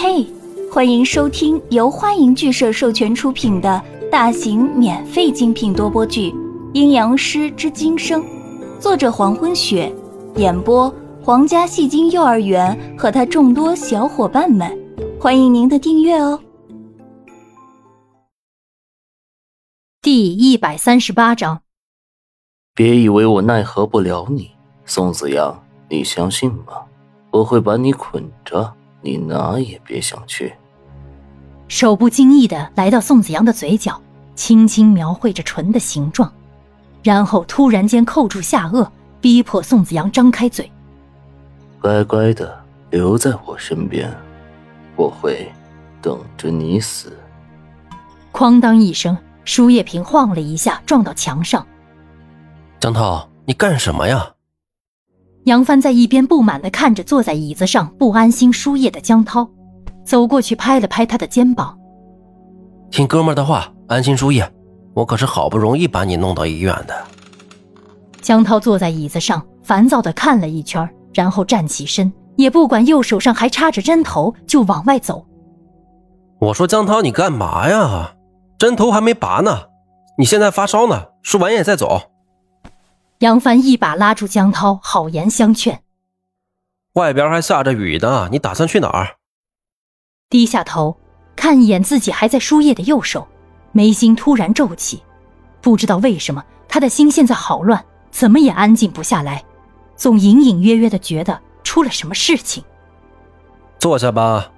嘿，欢迎收听由欢迎剧社授权出品的大型免费精品多播剧《阴阳师之今生》，作者黄昏雪，演播皇家戏精幼儿园和他众多小伙伴们，欢迎您的订阅哦。第一百三十八章，别以为我奈何不了你，宋子阳，你相信吗？我会把你捆着。你哪也别想去！手不经意的来到宋子阳的嘴角，轻轻描绘着唇的形状，然后突然间扣住下颚，逼迫宋子阳张开嘴。乖乖的留在我身边，我会等着你死。哐当一声，输液瓶晃了一下，撞到墙上。江涛，你干什么呀？杨帆在一边不满地看着坐在椅子上不安心输液的江涛，走过去拍了拍他的肩膀：“听哥们的话，安心输液。我可是好不容易把你弄到医院的。”江涛坐在椅子上，烦躁地看了一圈，然后站起身，也不管右手上还插着针头，就往外走。我说：“江涛，你干嘛呀？针头还没拔呢，你现在发烧呢，输完液再走。”杨帆一把拉住江涛，好言相劝：“外边还下着雨呢，你打算去哪儿？”低下头看一眼自己还在输液的右手，眉心突然皱起。不知道为什么，他的心现在好乱，怎么也安静不下来，总隐隐约约的觉得出了什么事情。坐下吧。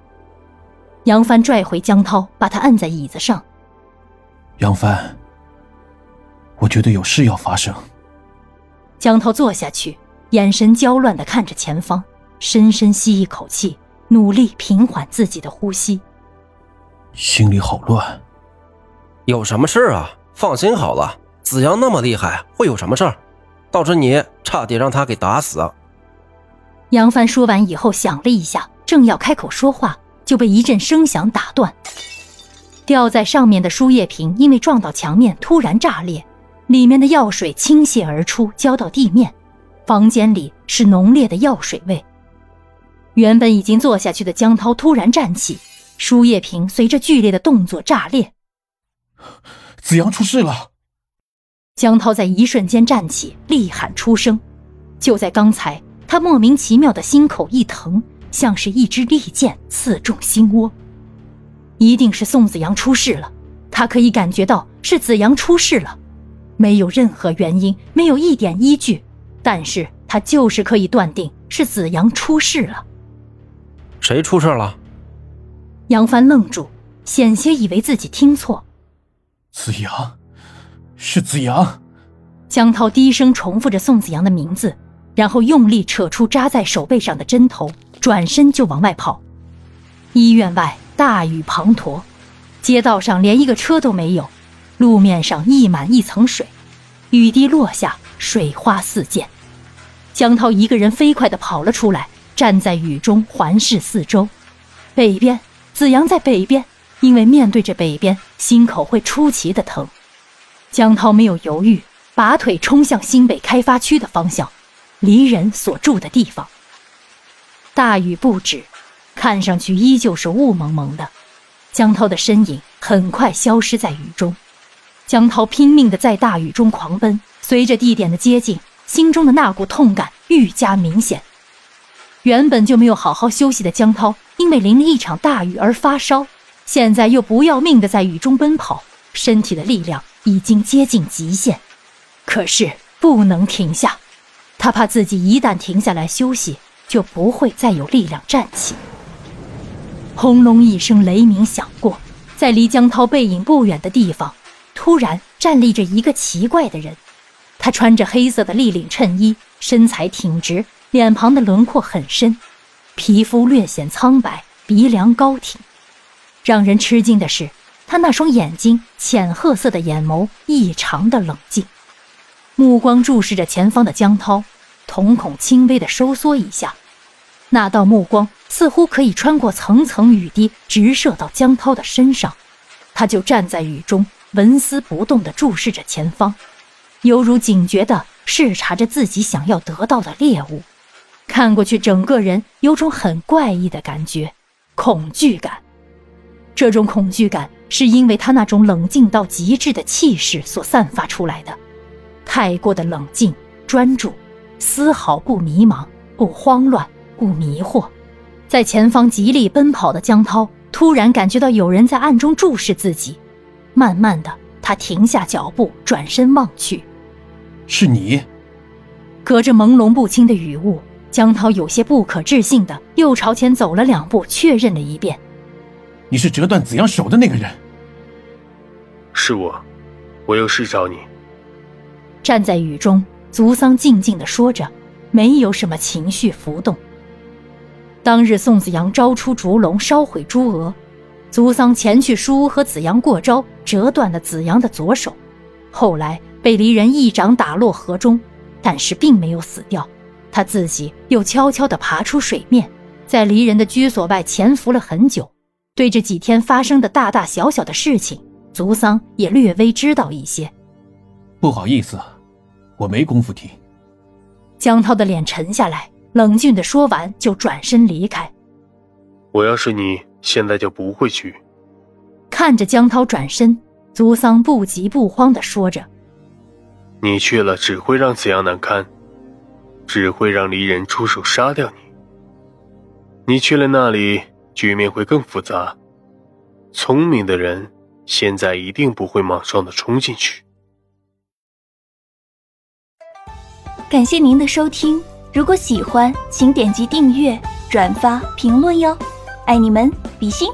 杨帆拽回江涛，把他按在椅子上。杨帆，我觉得有事要发生。江涛坐下去，眼神焦乱的看着前方，深深吸一口气，努力平缓自己的呼吸。心里好乱。有什么事啊？放心好了，子阳那么厉害，会有什么事儿？倒是你差点让他给打死。杨帆说完以后想了一下，正要开口说话，就被一阵声响打断。吊在上面的输液瓶因为撞到墙面，突然炸裂。里面的药水倾泻而出，浇到地面。房间里是浓烈的药水味。原本已经坐下去的江涛突然站起，输液瓶随着剧烈的动作炸裂。子阳出事了！江涛在一瞬间站起，厉喊出声。就在刚才，他莫名其妙的心口一疼，像是一支利剑刺中心窝。一定是宋子阳出事了，他可以感觉到是子阳出事了。没有任何原因，没有一点依据，但是他就是可以断定是子阳出事了。谁出事了？杨帆愣住，险些以为自己听错。子阳，是子阳。江涛低声重复着宋子阳的名字，然后用力扯出扎在手背上的针头，转身就往外跑。医院外大雨滂沱，街道上连一个车都没有。路面上溢满一层水，雨滴落下，水花四溅。江涛一个人飞快地跑了出来，站在雨中环视四周。北边，子阳在北边，因为面对着北边，心口会出奇的疼。江涛没有犹豫，拔腿冲向新北开发区的方向，离人所住的地方。大雨不止，看上去依旧是雾蒙蒙的。江涛的身影很快消失在雨中。江涛拼命地在大雨中狂奔，随着地点的接近，心中的那股痛感愈加明显。原本就没有好好休息的江涛，因为淋了一场大雨而发烧，现在又不要命地在雨中奔跑，身体的力量已经接近极限。可是不能停下，他怕自己一旦停下来休息，就不会再有力量站起。轰隆一声雷鸣响过，在离江涛背影不远的地方。突然站立着一个奇怪的人，他穿着黑色的立领衬衣，身材挺直，脸庞的轮廓很深，皮肤略显苍白，鼻梁高挺。让人吃惊的是，他那双眼睛浅褐色的眼眸异常的冷静，目光注视着前方的江涛，瞳孔轻微的收缩一下，那道目光似乎可以穿过层层雨滴，直射到江涛的身上。他就站在雨中。纹丝不动地注视着前方，犹如警觉地视察着自己想要得到的猎物。看过去，整个人有种很怪异的感觉，恐惧感。这种恐惧感是因为他那种冷静到极致的气势所散发出来的，太过的冷静、专注，丝毫不迷茫、不慌乱、不迷惑。在前方极力奔跑的江涛突然感觉到有人在暗中注视自己，慢慢的，他停下脚步，转身望去，是你。隔着朦胧不清的雨雾，江涛有些不可置信的又朝前走了两步，确认了一遍：“你是折断子阳手的那个人。”“是我，我有事找你。”站在雨中，足桑静静的说着，没有什么情绪浮动。当日宋子阳招出烛龙烧毁朱娥，足桑前去书屋和子阳过招，折断了子阳的左手，后来被离人一掌打落河中，但是并没有死掉，他自己又悄悄地爬出水面，在离人的居所外潜伏了很久，对这几天发生的大大小小的事情，族桑也略微知道一些。不好意思，我没工夫听。江涛的脸沉下来。冷峻的说完，就转身离开。我要是你，现在就不会去。看着江涛转身，足桑不急不慌的说着：“你去了，只会让子阳难堪，只会让离人出手杀掉你。你去了那里，局面会更复杂。聪明的人，现在一定不会莽撞的冲进去。”感谢您的收听。如果喜欢，请点击订阅、转发、评论哟，爱你们，比心。